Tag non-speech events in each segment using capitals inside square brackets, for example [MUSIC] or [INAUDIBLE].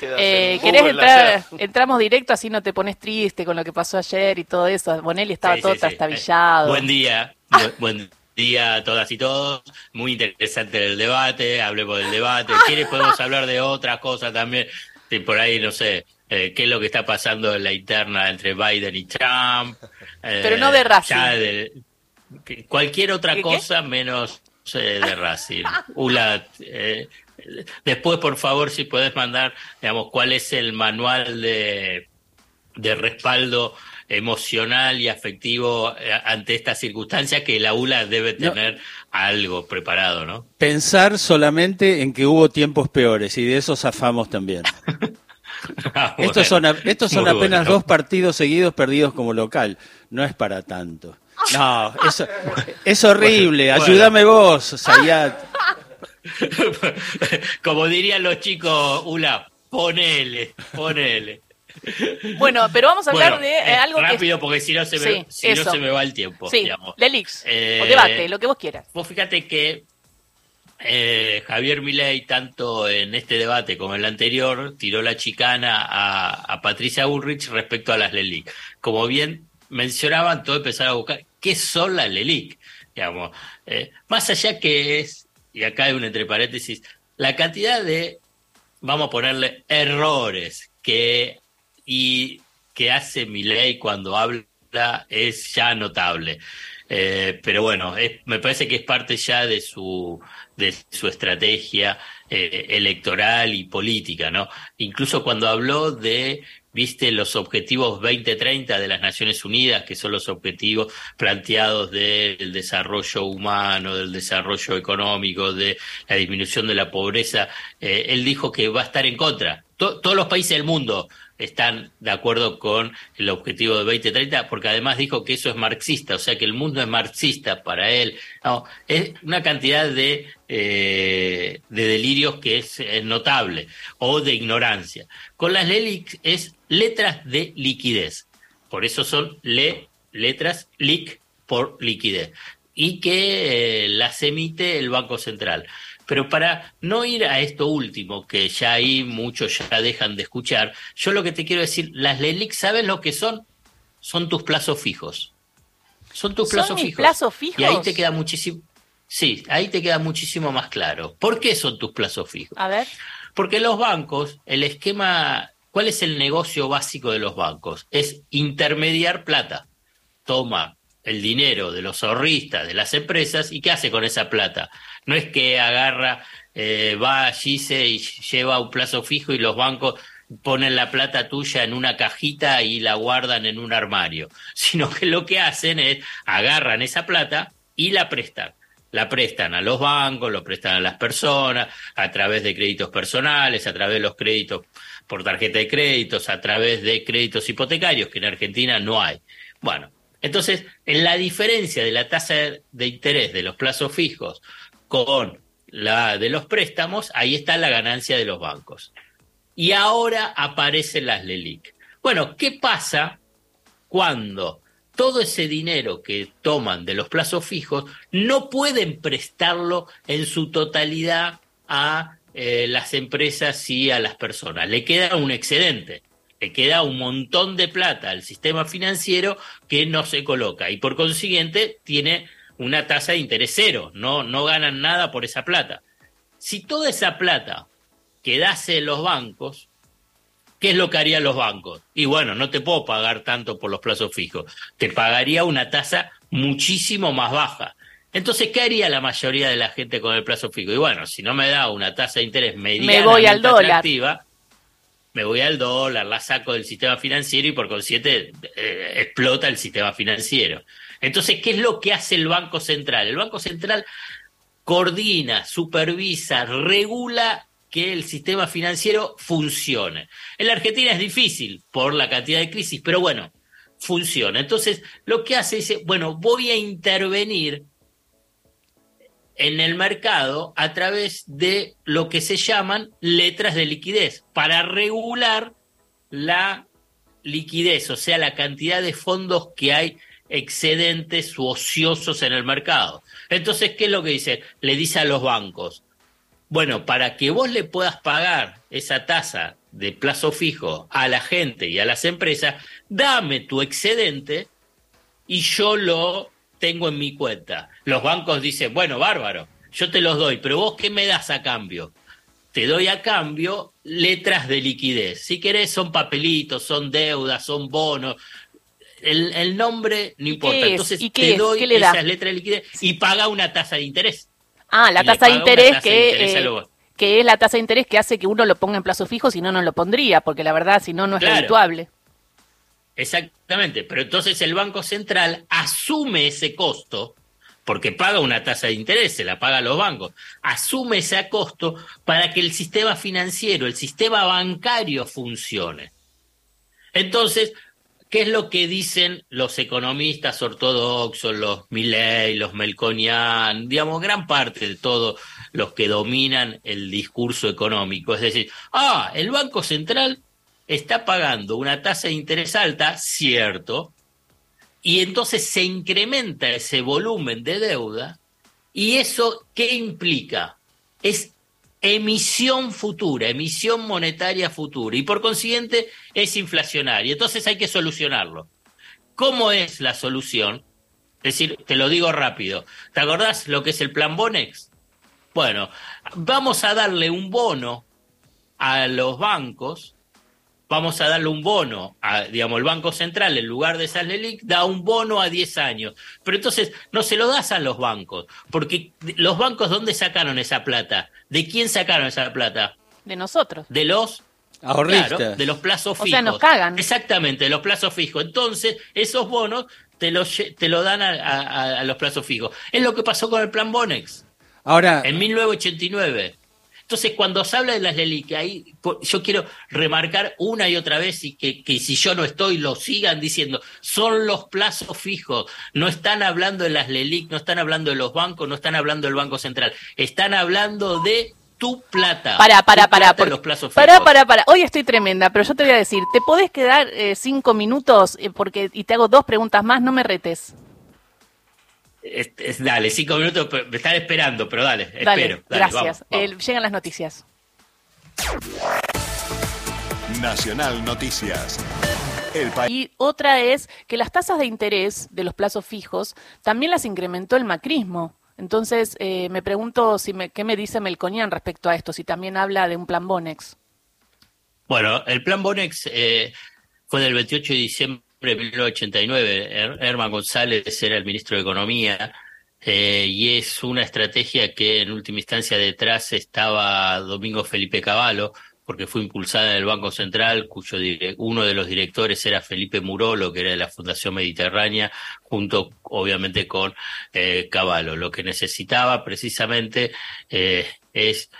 Eh, ¿Querés entrar? Entramos directo, así no te pones triste con lo que pasó ayer y todo eso. Bonelli estaba todo trastabillado. Buen día, buen día a todas y todos. Muy interesante el debate, hablemos del debate. [LAUGHS] ¿Quieres podemos hablar de otra cosa también? por ahí, no sé, eh, qué es lo que está pasando en la interna entre Biden y Trump. [LAUGHS] Pero no de Racing. cualquier otra cosa menos eh, de [LAUGHS] Racing. Ula, eh, después, por favor, si puedes mandar, digamos, cuál es el manual de, de respaldo emocional y afectivo ante esta circunstancia que la ULA debe tener algo preparado, ¿no? Pensar solamente en que hubo tiempos peores y de eso zafamos también. [LAUGHS] [LAUGHS] Ah, estos son, estos son apenas dos partidos seguidos perdidos como local. No es para tanto. No, eso, es horrible. Ayúdame vos, Sayat. [LAUGHS] Como dirían los chicos, Ula, ponele, ponele. Bueno, pero vamos a hablar de eh, algo rápido porque si no se me, si no se me va el tiempo. Sí, Lelix, eh, o debate, lo que vos quieras. Vos fíjate que eh, Javier Milei, tanto en este debate como en el anterior, tiró la chicana a, Patricia Ulrich respecto a las LELIC. Como bien mencionaban, todo empezar a buscar qué son las LELIC. Digamos, más allá que es, y acá hay un entre paréntesis, la cantidad de, vamos a ponerle, errores que y que hace Milei cuando habla es ya notable. Eh, pero bueno, me parece que es parte ya de su, de su estrategia eh, electoral y política, ¿no? Incluso cuando habló de, viste, los objetivos 2030 de las Naciones Unidas, que son los objetivos planteados del desarrollo humano, del desarrollo económico, de la disminución de la pobreza, eh, él dijo que va a estar en contra. todos los países del mundo están de acuerdo con el objetivo de 2030, porque además dijo que eso es marxista, o sea que el mundo es marxista para él. Es una cantidad de, eh, de delirios que es, notable, o de ignorancia. Con las LELIC es letras de liquidez, por eso son le, letras LIC por liquidez, y que eh, las emite el Banco Central. Pero para no ir a esto último, que ya ahí muchos ya dejan de escuchar, yo lo que te quiero decir, las LELIC, ¿sabes lo que son? Son tus plazos fijos. Son tus plazos fijos. plazos fijos? Y ahí te queda muchísimo. Sí, ahí te queda muchísimo más claro. ¿Por qué son tus plazos fijos? A ver. Porque los bancos, el esquema, ¿cuál es el negocio básico de los bancos? Es intermediar plata. Toma el dinero de los ahorristas, de las empresas, y ¿qué hace con esa plata? No es que agarra, eh, va allí se y lleva un plazo fijo y los bancos ponen la plata tuya en una cajita y la guardan en un armario, [LAUGHS] sino que lo que hacen es agarran esa plata y la prestan. La prestan a los bancos, lo prestan a las personas, a través de créditos personales, a través de los créditos por tarjeta de créditos, a través de créditos hipotecarios, que en Argentina no hay. Bueno, entonces, en la diferencia de la tasa de interés de los plazos fijos con la de los préstamos, ahí está la ganancia de los bancos. Y ahora aparecen las LELIC. Bueno, ¿qué pasa cuando todo ese dinero que toman de los plazos fijos no pueden prestarlo en su totalidad a eh, las empresas y a las personas? Le queda un excedente le queda un montón de plata al sistema financiero que no se coloca y por consiguiente tiene una tasa de interés cero, no, no ganan nada por esa plata. Si toda esa plata quedase en los bancos, ¿qué es lo que harían los bancos? Y bueno, no te puedo pagar tanto por los plazos fijos, te pagaría una tasa muchísimo más baja. Entonces, ¿qué haría la mayoría de la gente con el plazo fijo? Y bueno, si no me da una tasa de interés medianamente me voy al dólar me voy al dólar, la saco del sistema financiero y por consiguiente eh, explota el sistema financiero. Entonces, ¿qué es lo que hace el Banco Central? El Banco Central coordina, supervisa, regula que el sistema financiero funcione. En la Argentina es difícil por la cantidad de crisis, pero bueno, funciona. Entonces, lo que hace es, bueno, voy a intervenir en el mercado a través de lo que se llaman letras de liquidez para regular la liquidez, o sea, la cantidad de fondos que hay excedentes u ociosos en el mercado. Entonces, ¿qué es lo que dice? Le dice a los bancos, bueno, para que vos le puedas pagar esa tasa de plazo fijo a la gente y a las empresas, dame tu excedente y yo lo tengo en mi cuenta. Los bancos dicen, bueno, bárbaro, yo te los doy, pero vos qué me das a cambio? Te doy a cambio letras de liquidez. Si querés son papelitos, son deudas, son bonos. El, nombre no importa. Entonces te doy esas letras de liquidez y paga una tasa de interés. Ah, la tasa de interés que, eh, que es la tasa de interés que hace que uno lo ponga en plazo fijo, si no, no lo pondría, porque la verdad, si no, no es habituable. Exactamente, pero entonces el Banco Central asume ese costo, porque paga una tasa de interés, se la paga a los bancos, asume ese costo para que el sistema financiero, el sistema bancario funcione. Entonces, ¿qué es lo que dicen los economistas ortodoxos, los Milley, los Melconian, digamos, gran parte de todos los que dominan el discurso económico? Es decir, ah, el Banco Central está pagando una tasa de interés alta, cierto, y entonces se incrementa ese volumen de deuda, y eso, ¿qué implica? Es emisión futura, emisión monetaria futura, y por consiguiente es inflacionaria. Entonces hay que solucionarlo. ¿Cómo es la solución? Es decir, te lo digo rápido. ¿Te acordás lo que es el plan Bonex? Bueno, vamos a darle un bono a los bancos vamos a darle un bono, a, digamos, el Banco Central, en lugar de esa LELIC, da un bono a 10 años. Pero entonces no se lo das a los bancos, porque los bancos, ¿dónde sacaron esa plata? ¿De quién sacaron esa plata? De nosotros. De los ahorristas. de los plazos fijos. O sea, nos cagan. Exactamente, de los plazos fijos. Entonces, esos bonos te lo, te lo dan a, a los plazos fijos. Es lo que pasó con el plan Bonex. Ahora. En 1989. Entonces, cuando se habla de las LELIC, ahí yo quiero remarcar una y otra vez y que, que, si yo no estoy, lo sigan diciendo, son los plazos fijos, no están hablando de las LELIC, no están hablando de los bancos, no están hablando del Banco Central, están hablando de tu plata. Para, para, para. Por, los plazos para, para, para. Hoy estoy tremenda, pero yo te voy a decir, ¿te podés quedar eh, cinco minutos eh, porque y te hago dos preguntas más? No me retes dale, cinco minutos, me están esperando, pero dale, espero. gracias. llegan las noticias. Nacional Noticias. Y otra es que las tasas de interés de los plazos fijos también las incrementó el macrismo. Entonces, eh, me pregunto si me, qué me dice Melconian respecto a esto, si también habla de un plan Bonex. Bueno, el plan Bonex eh, fue del 28 de diciembre de 1989. Herman González era el ministro de Economía eh, y es una estrategia que en última instancia detrás estaba Domingo Felipe Cavallo, porque fue impulsada en el Banco Central, cuyo uno de los directores era Felipe Murolo, que era de la Fundación Mediterránea, junto obviamente con eh, Cavallo. Lo que necesitaba precisamente eh, es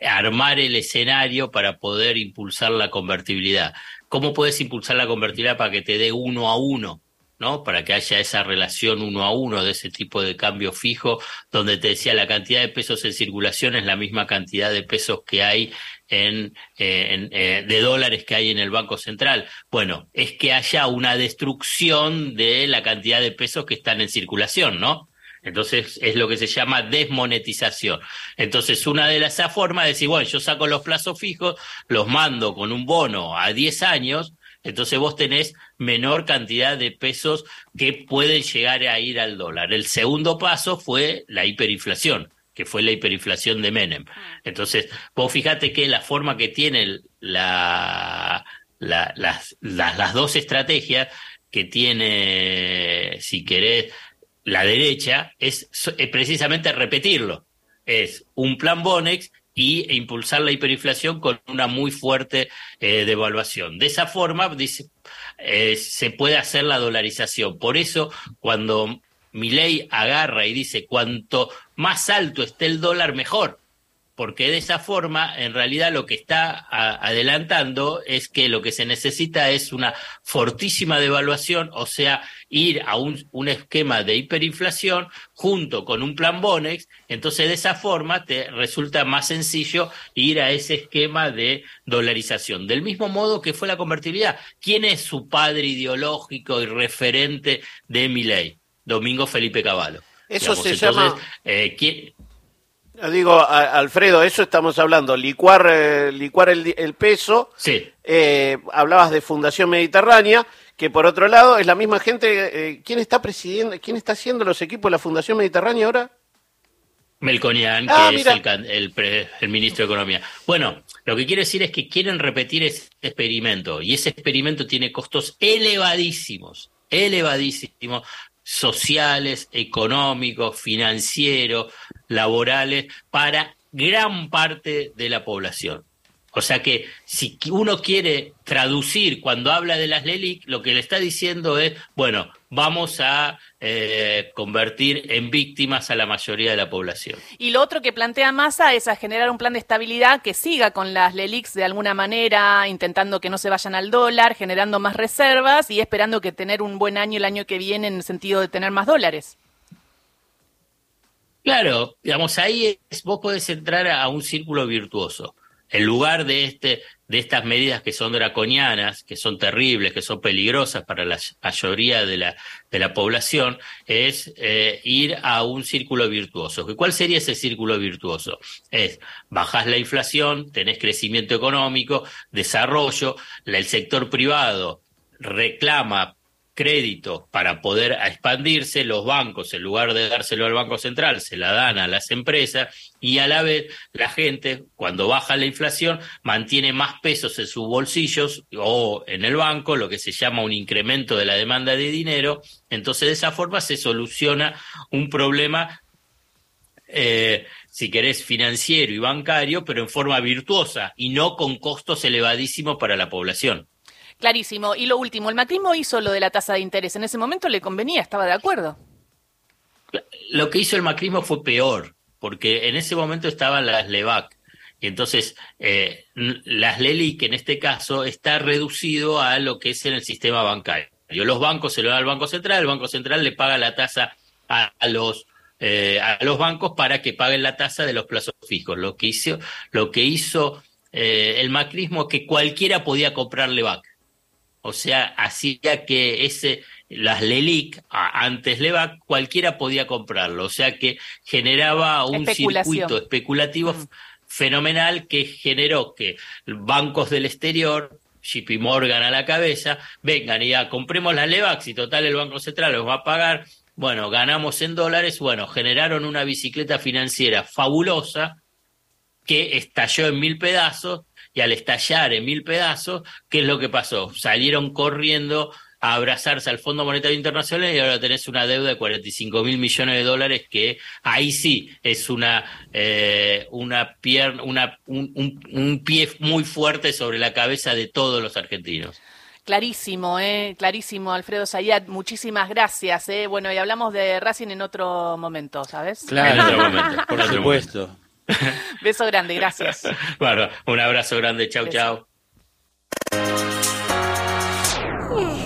armar el escenario para poder impulsar la convertibilidad. ¿Cómo puedes impulsar la convertibilidad para que te dé uno a uno? ¿no? Para que haya esa relación uno a uno de ese tipo de cambio fijo, donde te decía la cantidad de pesos en circulación es la misma cantidad de pesos que hay en, eh, eh, de dólares que hay en el Banco Central. Bueno, es que haya una destrucción de la cantidad de pesos que están en circulación, ¿no? Entonces es lo que se llama desmonetización. Entonces una de las formas es decir, bueno, yo saco los plazos fijos, los mando con un bono a 10 años, entonces vos tenés menor cantidad de pesos que pueden llegar a ir al dólar. El segundo paso fue la hiperinflación que fue la hiperinflación de Menem. Ah. Entonces, vos fíjate que la forma que tienen la, las, las, las dos estrategias que tiene, si querés, la derecha es, precisamente repetirlo. Es un plan Bonex y impulsar la hiperinflación con una muy fuerte eh, devaluación. De esa forma, dice, eh, se puede hacer la dolarización. Por eso, cuando Milei agarra y dice cuanto más alto esté el dólar, mejor porque de esa forma, en realidad, lo que está adelantando es que lo que se necesita es una fortísima devaluación, o sea, ir a un, un, esquema de hiperinflación junto con un plan Bonex, entonces de esa forma te resulta más sencillo ir a ese esquema de dolarización. Del mismo modo que fue la convertibilidad. ¿Quién es su padre ideológico y referente de mi ley? Domingo Felipe Cavallo. Eso se llama... Eh, Digo, Alfredo, eso estamos hablando, licuar, eh, licuar el, peso. Sí. Eh, hablabas de Fundación Mediterránea, que por otro lado es la misma gente. Eh, ¿Quién está presidiendo, quién está haciendo los equipos de la Fundación Mediterránea ahora? Melconian, ah, que es el, el, ministro de Economía. Bueno, lo que quiero decir es que quieren repetir ese experimento y ese experimento tiene costos elevadísimos, elevadísimos, sociales, económicos, financieros, laborales, para gran parte de la población. O sea que si uno quiere traducir cuando habla de las LELIC, lo que le está diciendo es, bueno, vamos a eh, convertir en víctimas a la mayoría de la población. Y lo otro que plantea Massa es a generar un plan de estabilidad que siga con las LELICs de alguna manera, intentando que no se vayan al dólar, generando más reservas y esperando que tener un buen año el año que viene en el sentido de tener más dólares. Claro, digamos, ahí es, vos podés entrar a un círculo virtuoso en lugar de, este, de estas medidas que son draconianas, que son terribles, que son peligrosas para la mayoría de la, de la población, es eh, ir a un círculo virtuoso. ¿Cuál sería ese círculo virtuoso? Es bajás la inflación, tenés crecimiento económico, desarrollo, el sector privado reclama crédito para poder expandirse, los bancos, en lugar de dárselo al Banco Central, se la dan a las empresas y a la vez la gente, cuando baja la inflación, mantiene más pesos en sus bolsillos o en el banco, lo que se llama un incremento de la demanda de dinero. Entonces, de esa forma se soluciona un problema eh, si querés, financiero y bancario, pero en forma virtuosa y no con costos elevadísimos para la población. Clarísimo. Y lo último, el macrismo hizo lo de la tasa de interés. En ese momento le convenía, estaba de acuerdo. Lo que hizo el macrismo fue peor, porque en ese momento estaban las LEVAC. Y entonces, eh, las LELIC en este caso está reducido a lo que es en el sistema bancario. Los bancos se lo dan al Banco Central, el Banco Central le paga la tasa a, los eh, a los bancos para que paguen la tasa de los plazos fijos. Lo que hizo, lo que hizo eh, el macrismo es que cualquiera podía comprar LEVAC o sea, hacía que ese las LELIC, antes LEVAC, cualquiera podía comprarlo, o sea que generaba un circuito especulativo mm. fenomenal que generó que bancos del exterior, JP Morgan a la cabeza, vengan y ya compremos las LEVAC, y total el Banco Central los va a pagar, bueno, ganamos en dólares, bueno, generaron una bicicleta financiera fabulosa que estalló en mil pedazos y al estallar en mil pedazos, ¿qué es lo que pasó? Salieron corriendo a abrazarse al Fondo Monetario Internacional y ahora tenés una deuda de 45 mil millones de dólares que ahí sí es una, eh, una pierna, una, un, pie muy fuerte sobre la cabeza de todos los argentinos. Clarísimo, eh, clarísimo, Alfredo Sayat, muchísimas gracias. Eh. Bueno, y hablamos de Racing en otro momento, ¿sabes? Claro, en otro momento, por supuesto. [LAUGHS] Beso grande, gracias. [LAUGHS] Bueno, un abrazo grande, chau, Beso. chau. Mm.